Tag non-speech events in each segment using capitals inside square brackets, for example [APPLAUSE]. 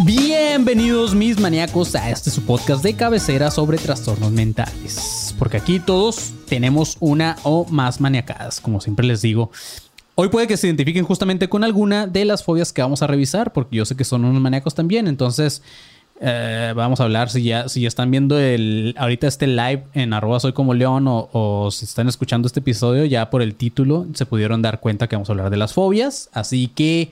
Bienvenidos mis maníacos a este su podcast de cabecera sobre trastornos mentales. Porque aquí todos tenemos una o más maniacadas, como siempre les digo. Hoy puede que se identifiquen justamente con alguna de las fobias que vamos a revisar, porque yo sé que son unos maníacos también. Entonces, eh, vamos a hablar si ya, si ya están viendo el, ahorita este live en arroba soy como león o, o si están escuchando este episodio, ya por el título se pudieron dar cuenta que vamos a hablar de las fobias. Así que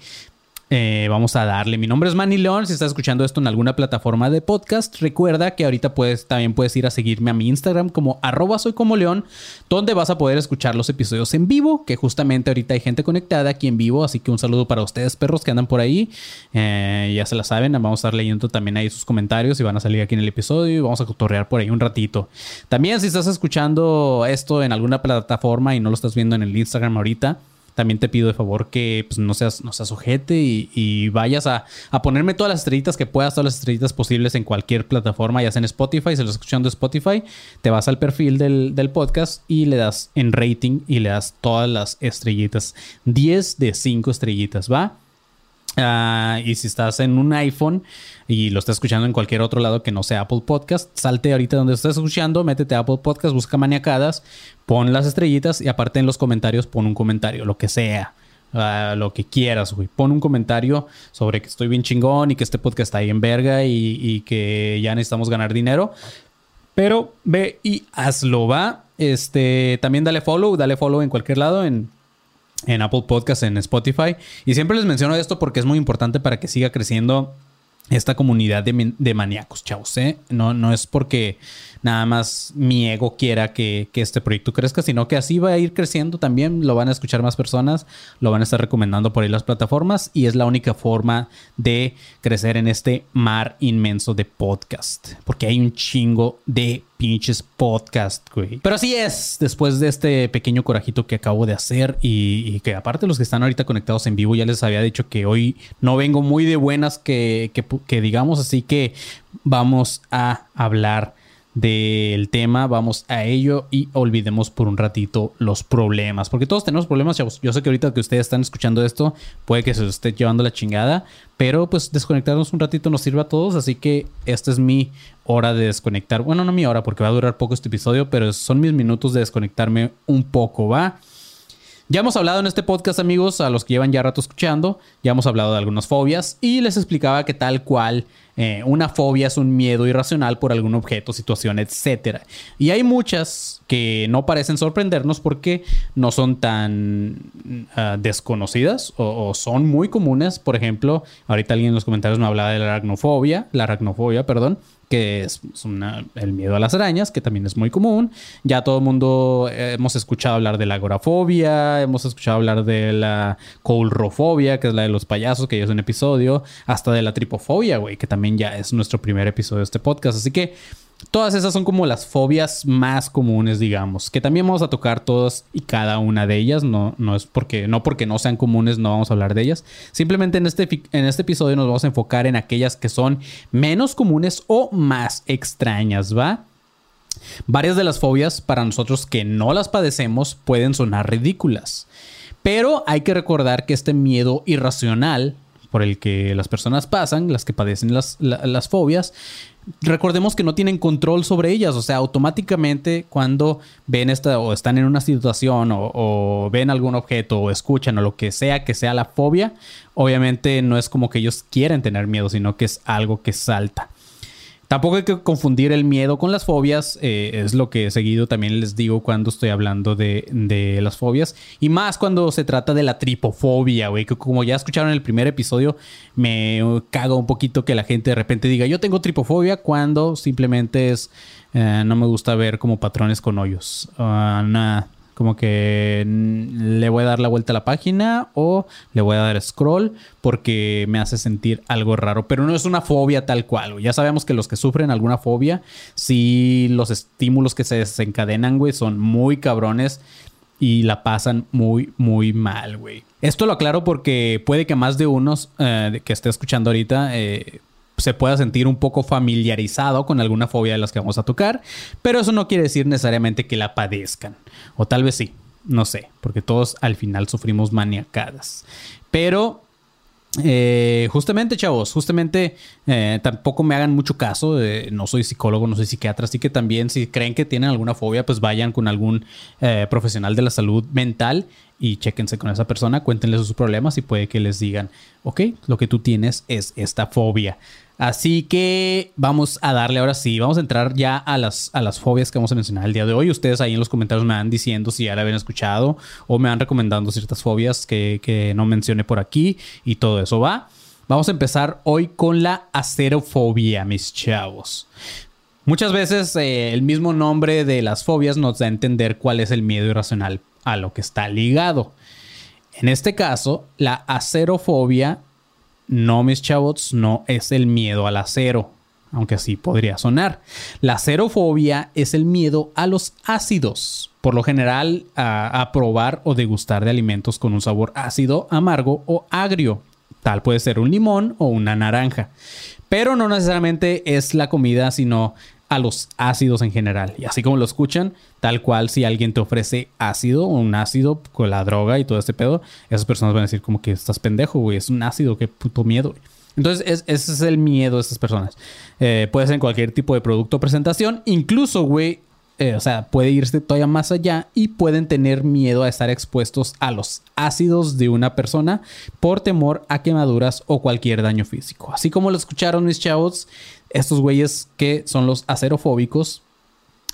eh, vamos a darle. Mi nombre es Manny León. Si estás escuchando esto en alguna plataforma de podcast, recuerda que ahorita puedes, también puedes ir a seguirme a mi Instagram como arroba soy como león, donde vas a poder escuchar los episodios en vivo, que justamente ahorita hay gente conectada aquí en vivo. Así que un saludo para ustedes, perros que andan por ahí. Eh, ya se la saben, vamos a estar leyendo también ahí sus comentarios y van a salir aquí en el episodio y vamos a cotorrear por ahí un ratito. También si estás escuchando esto en alguna plataforma y no lo estás viendo en el Instagram ahorita, también te pido de favor que pues, no, seas, no seas ojete y, vayas a, a ponerme todas las estrellitas que puedas, todas las estrellitas posibles en cualquier plataforma, ya sea en Spotify, si lo escuchando en Spotify, te vas al perfil del, del podcast y le das en rating y le das todas las estrellitas. 10 de 5 estrellitas, ¿va? Ah, y si estás en un iPhone y lo estás escuchando en cualquier otro lado que no sea Apple Podcast, salte ahorita donde estás escuchando, métete a Apple Podcast, busca maniacadas, pon las estrellitas y aparte en los comentarios pon un comentario, lo que sea. ah, lo que quieras, güey. Pon un comentario sobre que estoy bien chingón y que este podcast está ahí en verga y, y que ya necesitamos ganar dinero. Pero ve y hazlo, va. Este, también dale follow, dale follow en cualquier lado, en en Apple Podcast, en Spotify. Y siempre les menciono esto porque es muy importante para que siga creciendo esta comunidad de, maníacos, chavos. ¿eh? No, no es porque nada más mi ego quiera que, que este proyecto crezca, sino que así va a ir creciendo también. Lo van a escuchar más personas, lo van a estar recomendando por ahí las plataformas y es la única forma de crecer en este mar inmenso de podcast. Porque hay un chingo de pinches podcast, güey. Pero así es, después de este pequeño corajito que acabo de hacer y, que aparte los que están ahorita conectados en vivo, ya les había dicho que hoy no vengo muy de buenas que, que digamos, así que vamos a hablar del tema, vamos a ello y olvidemos por un ratito los problemas, porque todos tenemos problemas, chavos. Yo sé que ahorita que ustedes están escuchando esto, puede que se los esté llevando la chingada, pero pues desconectarnos un ratito nos sirve a todos, así que esta es mi hora de desconectar. Bueno, no mi hora, porque va a durar poco este episodio, pero son mis minutos de desconectarme un poco, ¿va? Ya hemos hablado en este podcast, amigos, a los que llevan ya rato escuchando, ya hemos hablado de algunas fobias y les explicaba que tal cual eh, una fobia es un miedo irracional por algún objeto, situación, etc. Y hay muchas que no parecen sorprendernos porque no son tan ah, desconocidas o, son muy comunes. Por ejemplo, ahorita alguien en los comentarios me hablaba de la aracnofobia, la aracnofobia, perdón que es el miedo a las arañas, que también es muy común. Ya todo el mundo eh, hemos escuchado hablar de la agorafobia, hemos escuchado hablar de la coulrofobia, que es la de los payasos, que ya es un episodio, hasta de la tripofobia, güey, que también ya es nuestro primer episodio de este podcast. Así que todas esas son como las fobias más comunes, digamos, que también vamos a tocar todas y cada una de ellas. No, no es porque, no porque no sean comunes, no vamos a hablar de ellas. Simplemente en este, en este episodio nos vamos a enfocar en aquellas que son menos comunes o más extrañas, ¿va? Varias de las fobias para nosotros que no las padecemos pueden sonar ridículas. Pero hay que recordar que este miedo irracional por el que las personas pasan, las que padecen las, la- las fobias, recordemos que no tienen control sobre ellas. O sea, automáticamente cuando ven esta o están en una situación o, o ven algún objeto o escuchan o lo que sea que sea la fobia, obviamente no es como que ellos quieren tener miedo, sino que es algo que salta. Tampoco hay que confundir el miedo con las fobias. eh, es lo que seguido también les digo cuando estoy hablando de, de las fobias. Y más cuando se trata de la tripofobia, güey. Que como ya escucharon en el primer episodio, me cago un poquito que la gente de repente diga, yo tengo tripofobia cuando simplemente es, eh, no me gusta ver como patrones con hoyos. Ah, nada. Como que le voy a dar la vuelta a la página o le voy a dar scroll porque me hace sentir algo raro. Pero no es una fobia tal cual. Ya sabemos que los que sufren alguna fobia, sí los estímulos que se desencadenan, güey, son muy cabrones y la pasan muy, muy mal, güey. Esto lo aclaro porque puede que más de unos eh, que esté escuchando ahorita eh, se pueda sentir un poco familiarizado con alguna fobia de las que vamos a tocar, pero eso no quiere decir necesariamente que la padezcan. O tal vez sí, no sé, porque todos al final sufrimos maniacadas. Pero eh, justamente, chavos, justamente eh, tampoco me hagan mucho caso. no soy psicólogo, no soy psiquiatra, así que también si creen que tienen alguna fobia, pues vayan con algún eh, profesional de la salud mental y chéquense con esa persona, cuéntenle sus problemas y puede que les digan, ok, lo que tú tienes es esta fobia. Así que vamos a darle ahora sí, vamos a entrar ya a las, a las fobias que vamos a mencionar el día de hoy. Ustedes ahí en los comentarios me van diciendo si ya la habían escuchado o me van recomendando ciertas fobias que, que no mencioné por aquí y todo eso va. Vamos a empezar hoy con la acerofobia, mis chavos. Muchas veces eh, el mismo nombre de las fobias nos da a entender cuál es el miedo irracional a lo que está ligado. En este caso, la acerofobia, no mis chavos, no es el miedo al acero, aunque así podría sonar. La acerofobia es el miedo a los ácidos, por lo general a, a probar o degustar de alimentos con un sabor ácido, amargo o agrio. Tal puede ser un limón o una naranja. Pero no necesariamente es la comida, sino a los ácidos en general. Y así como lo escuchan, tal cual si alguien te ofrece ácido un ácido con la droga y todo este pedo, esas personas van a decir como que estás pendejo, güey, es un ácido, qué puto miedo. güey. Entonces, es- ese es el miedo de estas personas. Eh, puede ser en cualquier tipo de producto o presentación. Incluso, güey, eh, o sea, puede irse todavía más allá y pueden tener miedo a estar expuestos a los ácidos de una persona por temor a quemaduras o cualquier daño físico. Así como lo escucharon mis chavos, estos güeyes que son los acerofóbicos,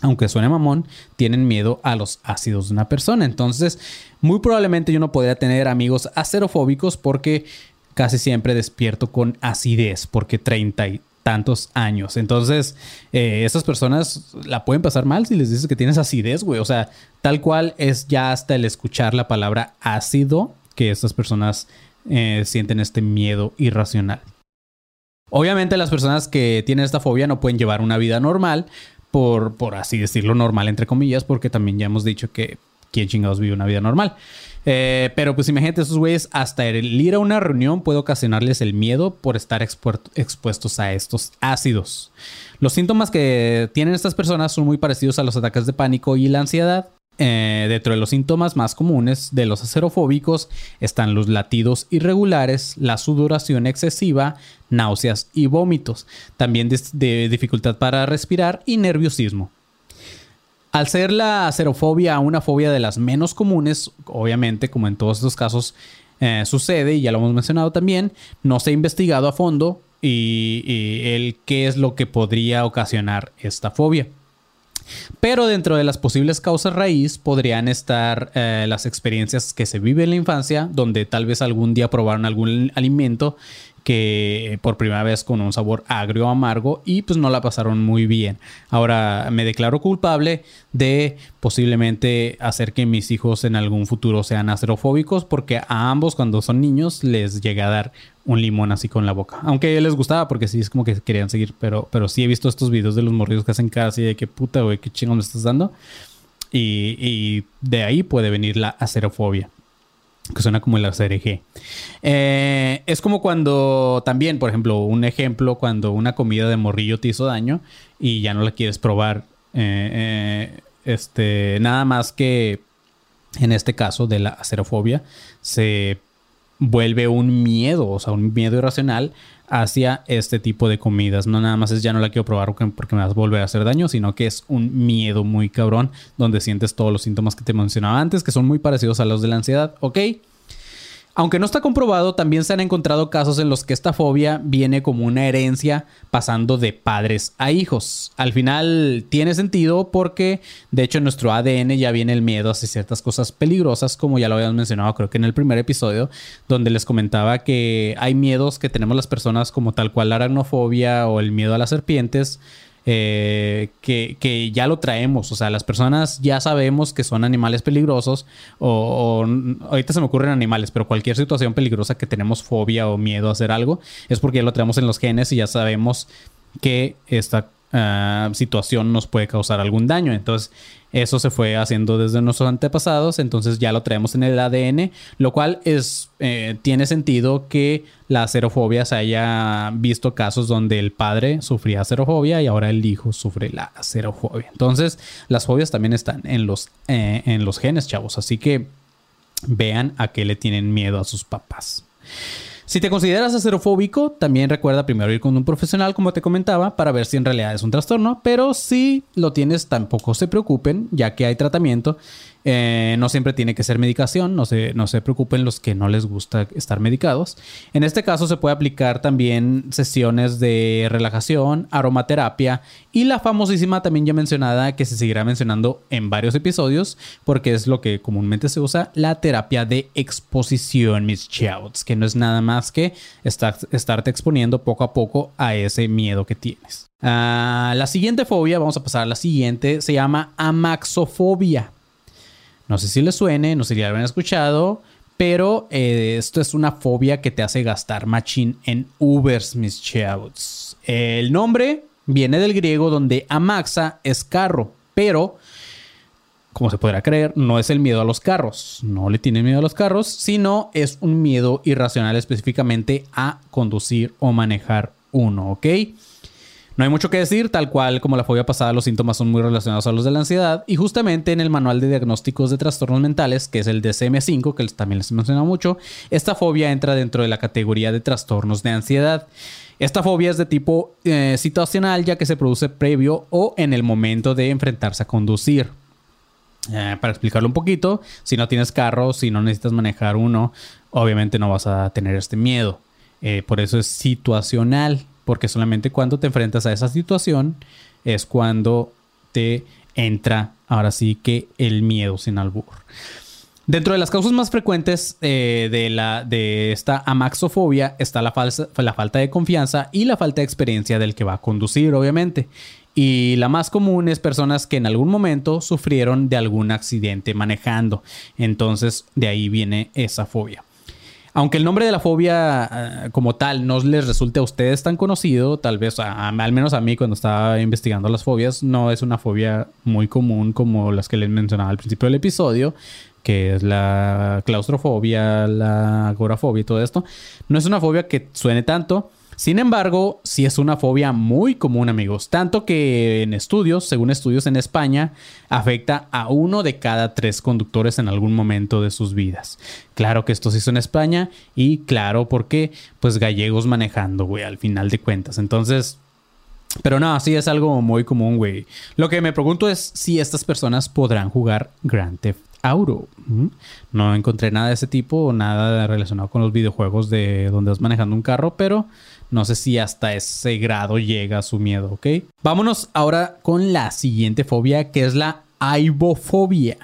aunque suene mamón, tienen miedo a los ácidos de una persona. Entonces, muy probablemente yo no podría tener amigos acerofóbicos porque casi siempre despierto con acidez, porque treinta y tantos años. Entonces, eh, esas personas la pueden pasar mal si les dices que tienes acidez, güey. O sea, tal cual es ya hasta el escuchar la palabra ácido que estas personas eh, sienten este miedo irracional. Obviamente las personas que tienen esta fobia no pueden llevar una vida normal, por, por así decirlo, normal entre comillas, porque también ya hemos dicho que quién chingados vive una vida normal. Eh, pero pues imagínate, esos güeyes, hasta el ir a una reunión puede ocasionarles el miedo por estar expuestos a estos ácidos. Los síntomas que tienen estas personas son muy parecidos a los ataques de pánico y la ansiedad. Eh, dentro de los síntomas más comunes de los acerofóbicos están los latidos irregulares, la sudoración excesiva, náuseas y vómitos, también de dificultad para respirar y nerviosismo. Al ser la acerofobia una fobia de las menos comunes, obviamente, como en todos estos casos eh, sucede, y ya lo hemos mencionado también, no se ha investigado a fondo y, y el qué es lo que podría ocasionar esta fobia. Pero dentro de las posibles causas raíz podrían estar eh, las experiencias que se viven en la infancia, donde tal vez algún día probaron algún alimento que eh, por primera vez con un sabor agrio amargo y pues no la pasaron muy bien. Ahora me declaro culpable de posiblemente hacer que mis hijos en algún futuro sean acerofóbicos porque a ambos cuando son niños les llega a dar un limón así con la boca. Aunque les gustaba porque sí es como que querían seguir, pero, pero sí he visto estos videos de los morridos que hacen cara así de que puta, güey, qué chingón me estás dando. Y, y de ahí puede venir la acerofobia que suena como el ACRG. Eh, es como cuando también, por ejemplo, un ejemplo, cuando una comida de morrillo te hizo daño y ya no la quieres probar. eh, eh, este, nada más que en este caso de la acerofobia se vuelve un miedo, o sea, un miedo irracional hacia este tipo de comidas. No nada más es ya no la quiero probar porque- me vas a volver a hacer daño, sino que es un miedo muy cabrón donde sientes todos los síntomas que te mencionaba antes, que son muy parecidos a los de la ansiedad, ¿ok? Aunque no está comprobado, también se han encontrado casos en los que esta fobia viene como una herencia pasando de padres a hijos. Al final tiene sentido porque de hecho en nuestro ADN ya viene el miedo hacia ciertas cosas peligrosas, como ya lo habíamos mencionado creo que en el primer episodio, donde les comentaba que hay miedos que tenemos las personas como tal cual la aracnofobia o el miedo a las serpientes eh, que, ya lo traemos. O sea, las personas ya sabemos que son animales peligrosos o, ahorita se me ocurren animales, pero cualquier situación peligrosa que tenemos fobia o miedo a hacer algo es porque ya lo traemos en los genes y ya sabemos que esta ah, situación nos puede causar algún daño. Entonces, eso se fue haciendo desde nuestros antepasados, entonces ya lo traemos en el ADN, lo cual es eh, tiene sentido que la acerofobia se haya visto casos donde el padre sufría acerofobia y ahora el hijo sufre la acerofobia. Entonces, las fobias también están en los, eh, en los genes, chavos, así que vean a qué le tienen miedo a sus papás. Si te consideras acerofóbico, también recuerda primero ir con un profesional, como te comentaba, para ver si en realidad es un trastorno, pero si lo tienes, tampoco se preocupen, ya que hay tratamiento eh, no siempre tiene que ser medicación, no se, no se preocupen los que no les gusta estar medicados. En este caso se puede aplicar también sesiones de relajación, aromaterapia y la famosísima también ya mencionada que se seguirá mencionando en varios episodios porque es lo que comúnmente se usa, la terapia de exposición, mis chavos, que no es nada más que estar, estarte exponiendo poco a poco a ese miedo que tienes. Ah, la siguiente fobia, vamos a pasar a la siguiente, se llama amaxofobia. No sé si les suene, no sé si ya lo han escuchado, pero eh, esto es una fobia que te hace gastar machine en Ubers, mis chavos. El nombre viene del griego donde amaxa es carro, pero como se podrá creer, no es el miedo a los carros. No le tiene miedo a los carros, sino es un miedo irracional específicamente a conducir o manejar uno, ¿ok? No hay mucho que decir, tal cual como la fobia pasada, los síntomas son muy relacionados a los de la ansiedad. Y justamente en el manual de diagnósticos de trastornos mentales, que es el DSM5, que también les he mencionado mucho, esta fobia entra dentro de la categoría de trastornos de ansiedad. Esta fobia es de tipo eh, situacional, ya que se produce previo o en el momento de enfrentarse a conducir. Eh, para explicarlo un poquito, si no tienes carro, si no necesitas manejar uno, obviamente no vas a tener este miedo. Eh, por eso es situacional porque solamente cuando te enfrentas a esa situación es cuando te entra ahora sí que el miedo sin albur. Dentro de las causas más frecuentes eh, de, la, de esta amaxofobia está la, la falta de confianza y la falta de experiencia del que va a conducir, obviamente. Y la más común es personas que en algún momento sufrieron de algún accidente manejando. Entonces de ahí viene esa fobia. Aunque el nombre de la fobia eh, como tal no les resulte a ustedes tan conocido, tal vez al menos a mí cuando estaba investigando las fobias, no es una fobia muy común como las que les mencionaba al principio del episodio, que es la claustrofobia, la agorafobia y todo esto. No es una fobia que suene tanto. Sin embargo, sí es una fobia muy común, amigos. Tanto que en estudios, según estudios en España, afecta a uno de cada tres conductores en algún momento de sus vidas. Claro que esto se hizo en España y claro porque, pues, gallegos manejando, güey, al final de cuentas. Entonces, pero no, sí es algo muy común, güey. Lo que me pregunto es si estas personas podrán jugar Grand Theft Auto. No encontré nada de ese tipo, nada relacionado con los videojuegos de donde vas manejando un carro, pero no sé si hasta ese grado llega su miedo, ¿ok? Vámonos ahora con la siguiente fobia, que es la aibofobia.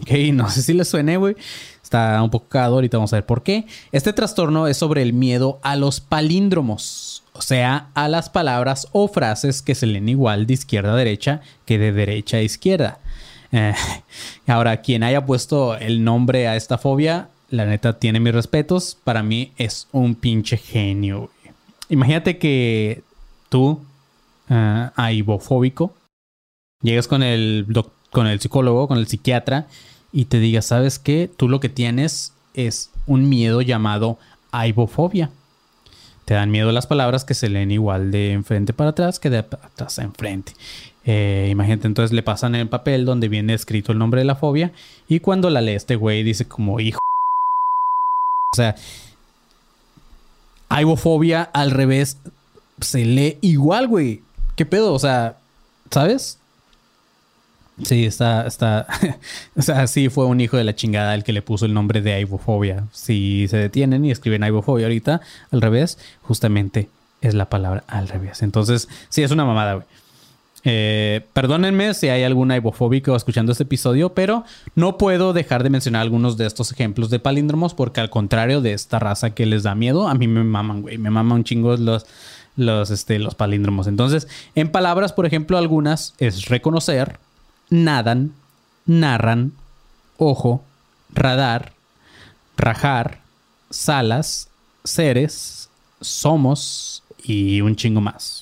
Ok, no sé si le suene, güey. Está un poco cagado, ahorita vamos a ver por qué. Este trastorno es sobre el miedo a los palíndromos, o sea, a las palabras o frases que se leen igual de izquierda a derecha que de derecha a izquierda. Eh, ahora, quien haya puesto el nombre a esta fobia, la neta tiene mis respetos. Para mí es un pinche genio. Imagínate que tú, uh, aibofóbico, llegas con el, con el psicólogo, con el psiquiatra, y te digas, ¿sabes qué? Tú lo que tienes es un miedo llamado aibofobia. Te dan miedo las palabras que se leen igual de enfrente para atrás que de atrás a enfrente. Eh, imagínate, entonces le pasan el papel donde viene escrito el nombre de la fobia y cuando la lee este güey dice como hijo. O sea, Aibofobia al revés se lee igual, güey. ¿Qué pedo? O sea, ¿sabes? Sí, está, está, [LAUGHS] o sea, sí fue un hijo de la chingada el que le puso el nombre de aibofobia. Si se detienen y escriben aibofobia ahorita, al revés, justamente es la palabra al revés. Entonces, sí, es una mamada, güey. Eh, perdónenme si hay algún aibofóbico escuchando este episodio, pero no puedo dejar de mencionar algunos de estos ejemplos de palíndromos porque al contrario de esta raza que les da miedo, a mí me maman, güey. Me maman un chingo los, los, este, los palíndromos. Entonces, en palabras, por ejemplo, algunas es reconocer, nadan, narran, ojo, radar, rajar, salas, seres, somos y un chingo más.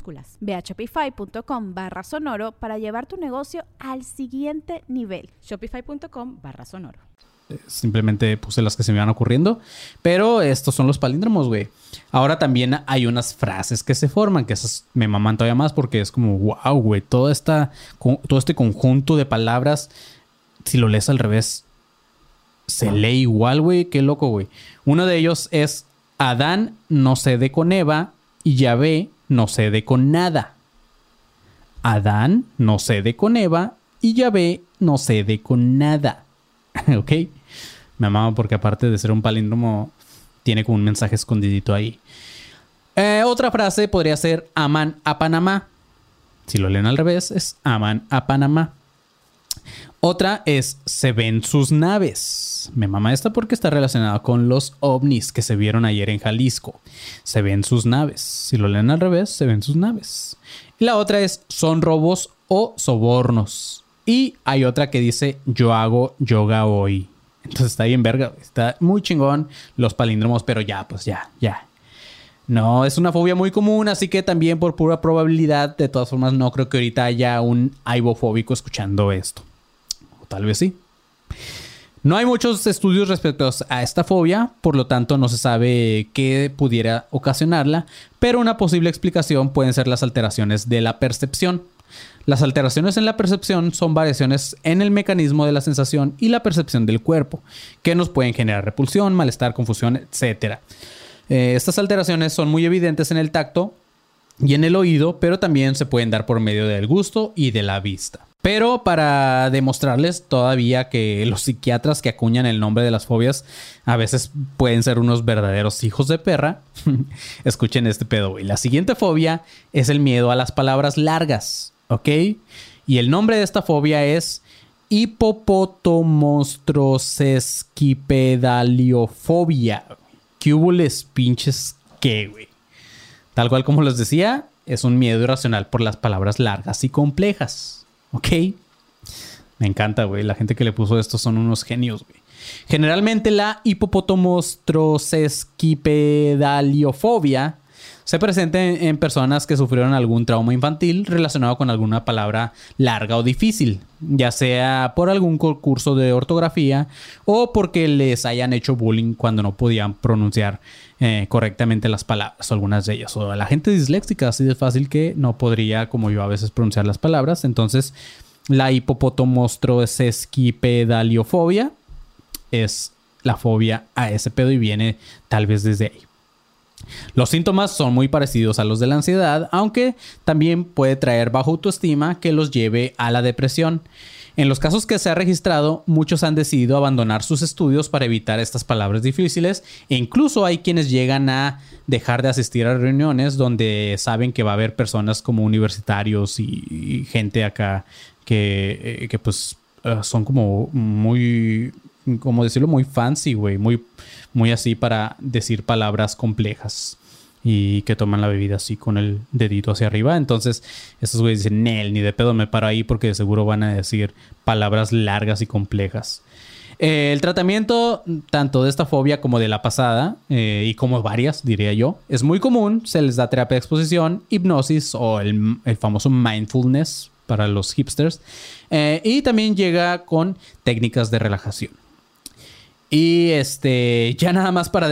Ve a shopify.com barra sonoro para llevar tu negocio al siguiente nivel. Shopify.com barra sonoro. Eh, Simplemente puse las que se me van ocurriendo. Pero estos son los palíndromos, güey. Ahora también hay unas frases que se forman, que esas me maman todavía más porque es como, wow, güey, todo, esta, todo este conjunto de palabras, si lo lees al revés, se lee igual, güey. Qué loco, güey. Uno de ellos es Adán no cede con Eva y Yahvé no cede con nada. Adán no cede con Eva y Yahvé no cede con nada. [LAUGHS] ¿Ok? Me amaba porque aparte de ser un palíndromo, tiene como un mensaje escondidito ahí. Eh, otra frase podría ser aman a Panamá. Si lo leen al revés, es aman a Panamá. Otra es se ven sus naves. Me mama esta porque está relacionada con los ovnis que se vieron ayer en Jalisco. Se ven sus naves. Si lo leen al revés, se ven sus naves. Y la otra es son robos o sobornos. Y hay otra que dice yo hago yoga hoy. Entonces está bien verga. Está muy chingón los palíndromos, pero ya, pues ya, ya. No, es una fobia muy común, así que también por pura probabilidad, de todas formas, no creo que ahorita haya un aibofóbico escuchando esto. Tal vez sí. No hay muchos estudios respecto a esta fobia, por lo tanto no se sabe qué pudiera ocasionarla, pero una posible explicación pueden ser las alteraciones de la percepción. Las alteraciones en la percepción son variaciones en el mecanismo de la sensación y la percepción del cuerpo, que nos pueden generar repulsión, malestar, confusión, etc. Eh, estas alteraciones son muy evidentes en el tacto y en el oído, pero también se pueden dar por medio del gusto y de la vista. Pero para demostrarles todavía que los psiquiatras que acuñan el nombre de las fobias a veces pueden ser unos verdaderos hijos de perra, [LAUGHS] escuchen este pedo. Y la siguiente fobia es el miedo a las palabras largas, ¿ok? Y el nombre de esta fobia es hipopotomonstrosesquipedaliofobia. ¿Qué hubo les pinches qué, güey? Tal cual como les decía, es un miedo irracional por las palabras largas y complejas. ¿Ok? Me encanta, güey. La gente que le puso esto son unos genios, güey. Generalmente la hipopotomonstrosesquipedaliofobia se presenta en, personas que sufrieron algún trauma infantil relacionado con alguna palabra larga o difícil, ya sea por algún curso de ortografía o porque les hayan hecho bullying cuando no podían pronunciar eh, correctamente las palabras, algunas de ellas. O la gente disléxica, así de fácil que no podría, como yo a veces, pronunciar las palabras. Entonces, la hipopotomonstrosesquipedaliofobia es la fobia a ese pedo y viene tal vez desde ahí. Los síntomas son muy parecidos a los de la ansiedad, aunque también puede traer bajo autoestima que los lleve a la depresión. En los casos que se ha registrado, muchos han decidido abandonar sus estudios para evitar estas palabras difíciles e incluso hay quienes llegan a dejar de asistir a reuniones donde saben que va a haber personas como universitarios y, gente acá que, eh, que pues uh, son como muy como decirlo, muy fancy, güey. Muy, muy así para decir palabras complejas. Y que toman la bebida así con el dedito hacia arriba. Entonces, estos güeyes dicen, Nel, ni de pedo me paro ahí porque de seguro van a decir palabras largas y complejas. Eh, el tratamiento tanto de esta fobia como de la pasada, eh, y como varias, diría yo, es muy común. Se les da terapia de exposición, hipnosis o el, el famoso mindfulness para los hipsters. Eh, y también llega con técnicas de relajación. Y este, ya nada más para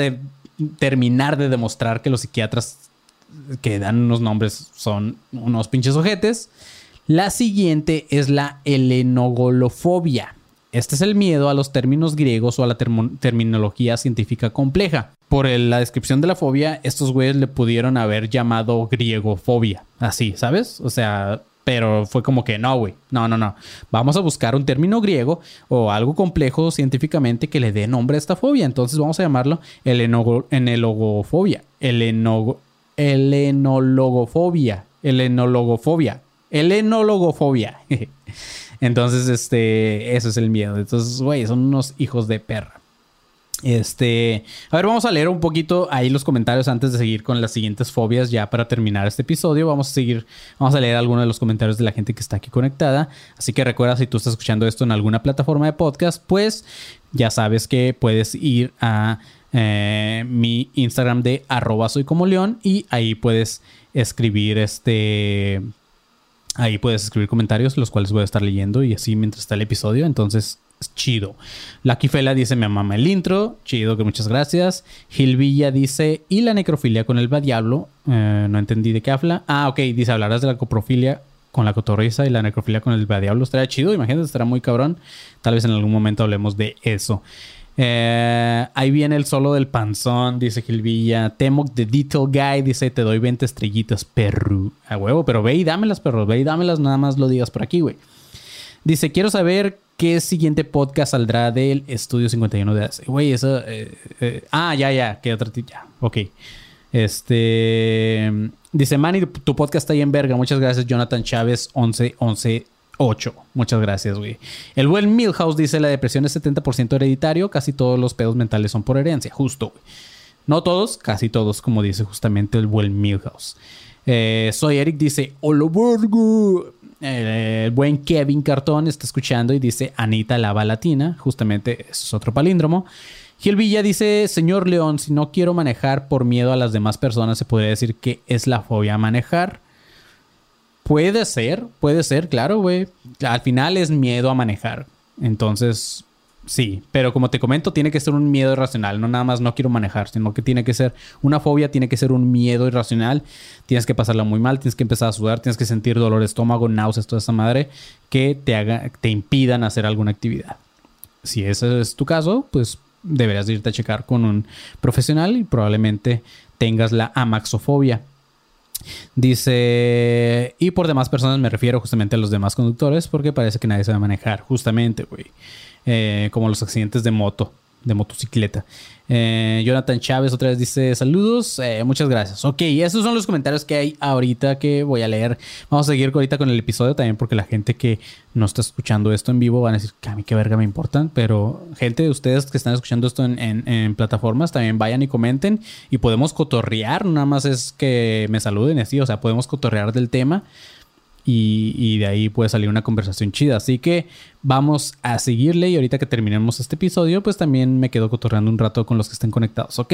terminar de demostrar que los psiquiatras que dan unos nombres son unos pinches ojetes. La siguiente es la helenogolofobia. Este es el miedo a los términos griegos o a la terminología científica compleja. Por la descripción de la fobia, estos güeyes le pudieron haber llamado griegofobia. Así, ¿sabes? O sea, pero fue como que no, güey. No, no, no. Vamos a buscar un término griego o algo complejo científicamente que le dé nombre a esta fobia. Entonces vamos a llamarlo enelogofobia. Helenogo- helenologofobia. Helenologofobia. Helenologofobia. [LAUGHS] Entonces, este, eso es el miedo. Entonces, güey, son unos hijos de perra. Este, a ver, vamos a leer un poquito ahí los comentarios antes de seguir con las siguientes fobias ya para terminar este episodio. Vamos a seguir, vamos a leer algunos de los comentarios de la gente que está aquí conectada. Así que recuerda, si tú estás escuchando esto en alguna plataforma de podcast, pues ya sabes que puedes ir a eh, mi Instagram de arroba soy como león y ahí puedes escribir este... Ahí puedes escribir comentarios, los cuales voy a estar leyendo y así mientras está el episodio. Entonces, es chido. Lucky Fela dice: Me mama el intro. Chido, que muchas gracias. Gil Villa dice: Y la necrofilia con el diablo. Eh, no entendí de qué habla. Ah, ok. Dice: Hablarás de la coprofilia con la cotorriza y la necrofilia con el diablo. Estaría chido, imagínate, estará muy cabrón. Tal vez en algún momento hablemos de eso. Eh, ahí viene el solo del panzón, dice Gilvilla. Temoc de Detail Guy dice: Te doy 20 estrellitas, perro. A huevo, pero ve y dámelas, perro. Ve y dámelas, nada más lo digas por aquí, güey. Dice: Quiero saber qué siguiente podcast saldrá del Estudio 51 de AC. Güey, eso. eh, eh, ah, ya, ya. ¿Qué otra? ti- Ya, ok. Este. Dice: Manny, tu podcast está ahí en verga. Muchas gracias, Jonathan Chávez 11 11 8. Muchas gracias, güey. El buen Milhouse dice: La depresión es 70% hereditario. Casi todos los pedos mentales son por herencia. Justo, güey. No todos, casi todos, como dice justamente el buen Milhouse. Eh, soy Eric, dice: Hola, vergo. El buen Kevin Cartón está escuchando y dice Anita Lava Latina. Justamente, eso es otro palíndromo. Gil Villa dice: Señor León, si no quiero manejar por miedo a las demás personas, se podría decir que es la fobia a manejar. Puede ser, puede ser, claro, güey. Al final es miedo a manejar. Entonces, sí. Pero como te comento, tiene que ser un miedo irracional. No nada más no quiero manejar, sino que tiene que ser una fobia, tiene que ser un miedo irracional. Tienes que pasarla muy mal, tienes que empezar a sudar, tienes que sentir dolor de estómago, náuseas, toda esa madre que te haga, te impidan hacer alguna actividad. Si ese es tu caso, pues deberías irte a checar con un profesional y probablemente tengas la amaxofobia. Dice, y por demás personas me refiero justamente a los demás conductores porque parece que nadie sabe manejar, justamente, güey. Eh, como los accidentes de moto, de motocicleta. Eh, Jonathan Chávez otra vez dice saludos, eh, muchas gracias. Ok, esos son los comentarios que hay ahorita que voy a leer. Vamos a seguir ahorita con el episodio también porque la gente que no está escuchando esto en vivo van a decir que a mí qué verga me importan. Pero gente, ustedes que están escuchando esto en, en- plataformas también vayan y comenten y podemos cotorrear. Nada más es que me saluden así, o sea, podemos cotorrear del tema y, de ahí puede salir una conversación chida. Así que vamos a seguirle y ahorita que terminemos este episodio, pues también me quedo cotorreando un rato con los que estén conectados, ¿ok?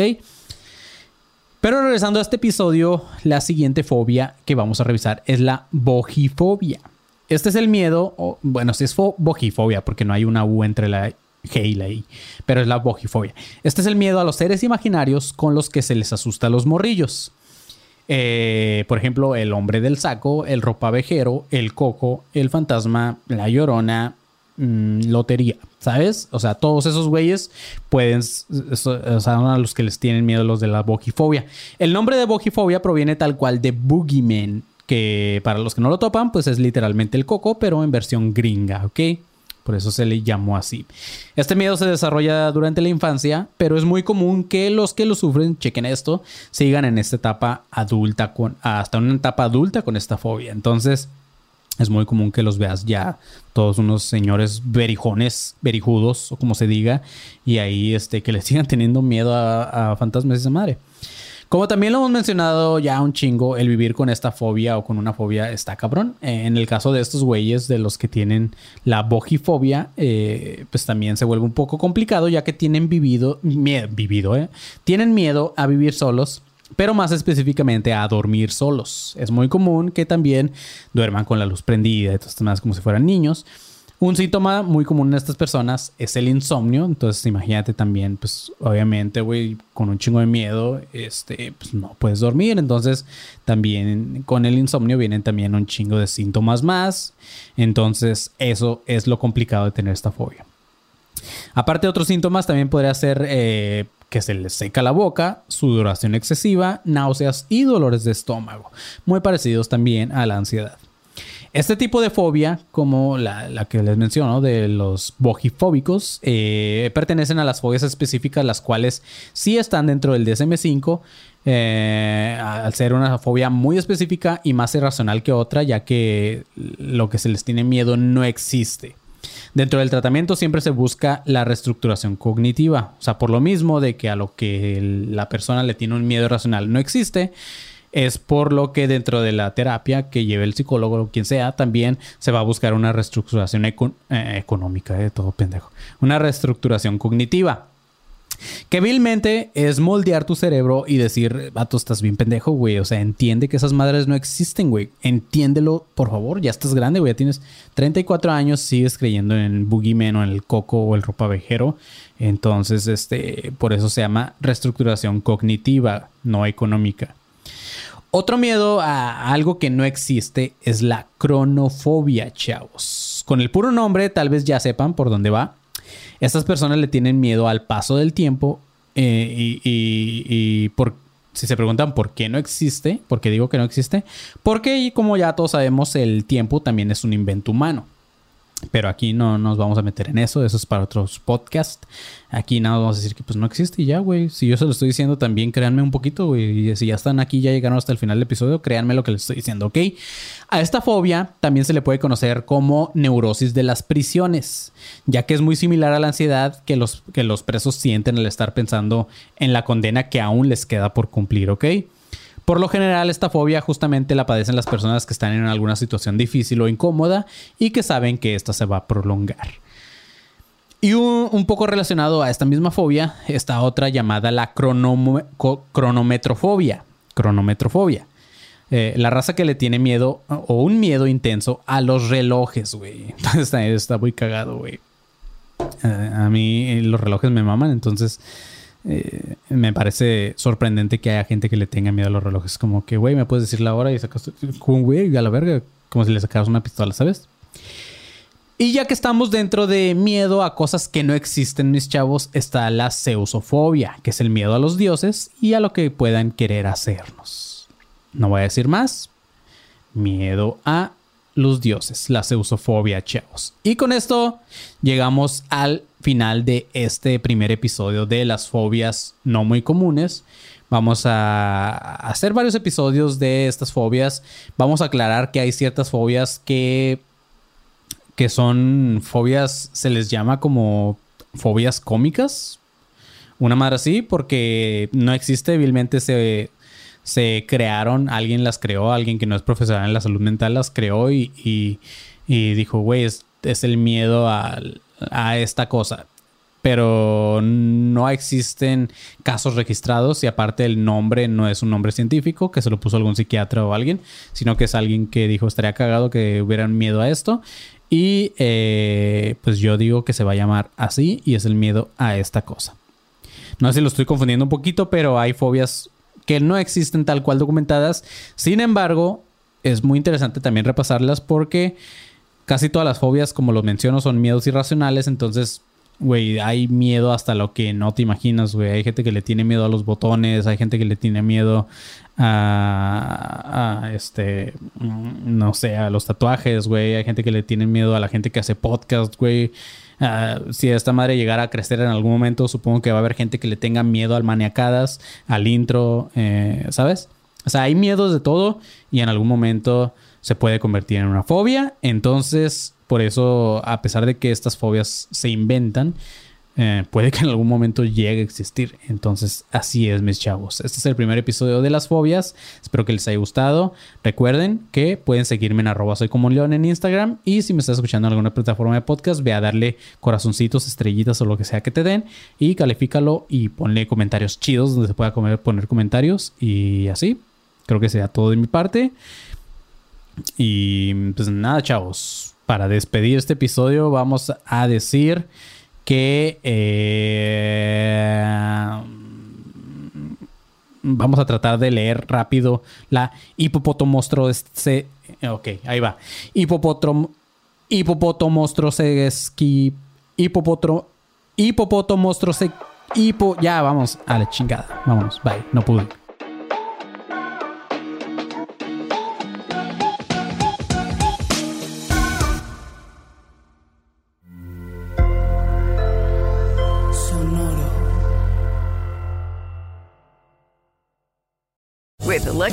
Pero regresando a este episodio, la siguiente fobia que vamos a revisar es la bojifobia. Este es el miedo, bueno, si es fo- bojifobia, porque no hay una U entre la G y la I, pero es la bojifobia. Este es el miedo a los seres imaginarios con los que se les asusta a los morrillos. Eh, por ejemplo, el hombre del saco, el ropavejero, el coco, el fantasma, la llorona, mm, lotería, ¿sabes? O sea, todos esos güeyes pueden, o sea, a los que les tienen miedo los de la bojifobia. El nombre de bojifobia proviene tal cual de boogeyman, que para los que no lo topan, pues es literalmente el coco, pero en versión gringa, ¿ok? Por eso se le llamó así. Este miedo se desarrolla durante la infancia, pero es muy común que los que lo sufren, chequen esto, sigan en esta etapa adulta, con, hasta una etapa adulta con esta fobia. Entonces, es muy común que los veas ya todos unos señores berijones, berijudos, o como se diga, y ahí este, que le [LAUGHS] sigan teniendo miedo a, a fantasmas de esa madre. Como también lo hemos mencionado ya un chingo, el vivir con esta fobia o con una fobia está cabrón. Eh, en el caso de estos güeyes, de los que tienen la bojifobia, eh, pues también se vuelve un poco complicado ya que tienen vivido, miedo, vivido, eh, tienen miedo a vivir solos pero más específicamente a dormir solos. Es muy común que también duerman con la luz prendida todo más como si fueran niños. Un síntoma muy común en estas personas es el insomnio. Entonces, imagínate también, pues, obviamente, güey, con un chingo de miedo, este, pues no puedes dormir. Entonces, también con el insomnio vienen también un chingo de síntomas más. Entonces, eso es lo complicado de tener esta fobia. Aparte de otros síntomas, también podría ser eh, que se les seca la boca, sudoración excesiva, náuseas y dolores de estómago, muy parecidos también a la ansiedad. Este tipo de fobia, como la, que les menciono, de los bojifóbicos, eh, pertenecen a las fobias específicas, las cuales sí están dentro del DSM-5, eh, al ser una fobia muy específica y más irracional que otra, ya que lo que se les tiene miedo no existe. Dentro del tratamiento siempre se busca la reestructuración cognitiva, o sea, por lo mismo de que a lo que la persona le tiene un miedo irracional no existe, es por lo que dentro de la terapia que lleve el psicólogo o quien sea, también se va a buscar una reestructuración eh, económica, de eh, todo pendejo, una reestructuración cognitiva. Que vilmente es moldear tu cerebro y decir, vato, estás bien pendejo, güey. O sea, entiende que esas madres no existen, güey. Entiéndelo, por favor. Ya estás grande, güey. Ya tienes 34 años, sigues creyendo en el boogeyman o en el coco o el ropavejero. Entonces, este, por eso se llama reestructuración cognitiva, no económica. Otro miedo a algo que no existe es la cronofobia, chavos. Con el puro nombre tal vez ya sepan por dónde va. Estas personas le tienen miedo al paso del tiempo eh, y, por, si se preguntan por qué no existe, por qué digo que no existe, porque como ya todos sabemos el tiempo también es un invento humano. Pero aquí no nos vamos a meter en eso, eso es para otros podcasts. Aquí nada, vamos a decir que pues no existe y ya, güey. Si yo se lo estoy diciendo también, créanme un poquito, güey. Y si ya están aquí, ya llegaron hasta el final del episodio, créanme lo que les estoy diciendo, ¿ok? A esta fobia también se le puede conocer como neurosis de las prisiones, ya que es muy similar a la ansiedad que los, que los presos sienten al estar pensando en la condena que aún les queda por cumplir, ¿ok? Por lo general, esta fobia justamente la padecen las personas que están en alguna situación difícil o incómoda y que saben que esta se va a prolongar. Y un, poco relacionado a esta misma fobia está otra llamada la cronometrofobia. Cronometrofobia. Eh, la raza que le tiene miedo o un miedo intenso a los relojes, güey. [LAUGHS] Entonces está, muy cagado, güey. Eh, a mí los relojes me maman, entonces eh, me parece sorprendente que haya gente que le tenga miedo a los relojes. Como que, güey, me puedes decir la hora y sacas un güey a la verga, como si le sacaras una pistola, ¿sabes? Y ya que estamos dentro de miedo a cosas que no existen, mis chavos, está la zeusofobia, que es el miedo a los dioses y a lo que puedan querer hacernos. No voy a decir más. Miedo a los dioses, la zeusofobia, chavos. Y con esto llegamos al final de este primer episodio de las fobias no muy comunes. Vamos a hacer varios episodios de estas fobias. Vamos a aclarar que hay ciertas fobias que, que son fobias, se les llama como fobias cómicas. Una madre así, porque no existe, débilmente se, se crearon, alguien las creó, alguien que no es profesional en la salud mental las creó y, y, dijo, güey, es, el miedo a, a esta cosa. Pero no existen casos registrados y aparte el nombre no es un nombre científico que se lo puso algún psiquiatra o alguien, sino que es alguien que dijo estaría cagado que hubieran miedo a esto. Y eh, pues yo digo que se va a llamar así y es el miedo a esta cosa. No sé si lo estoy confundiendo un poquito, pero hay fobias que no existen tal cual documentadas. Sin embargo, es muy interesante también repasarlas porque casi todas las fobias, como lo menciono, son miedos irracionales. Entonces, güey, hay miedo hasta lo que no te imaginas, güey. Hay gente que le tiene miedo a los botones, hay gente que le tiene miedo a, a este, mm, no sé, a los tatuajes, güey. Hay gente que le tiene miedo a la gente que hace podcast, güey. Ah, si esta madre llegara a crecer en algún momento, supongo que va a haber gente que le tenga miedo al maniacadas, al intro, eh, ¿sabes? O sea, hay miedos de todo y en algún momento se puede convertir en una fobia. Entonces, por eso, a pesar de que estas fobias se inventan, eh, puede que en algún momento llegue a existir. Entonces, así es, mis chavos. Este es el primer episodio de las fobias. Espero que les haya gustado. Recuerden que pueden seguirme en arroba soy como león en Instagram. Y si me estás escuchando en alguna plataforma de podcast, ve a darle corazoncitos, estrellitas o lo que sea que te den. Y califícalo y ponle comentarios chidos donde se pueda poner comentarios. Y así. Creo que sea todo de mi parte. Y pues nada, chavos. Para despedir este episodio, vamos a decir que eh, vamos a tratar de leer rápido la hipopotomostro ok ahí va. Hipopotrom hipopotomostroseski hipopotro hipopotomostrose hipo ya vamos a la chingada. Vámonos bye no pude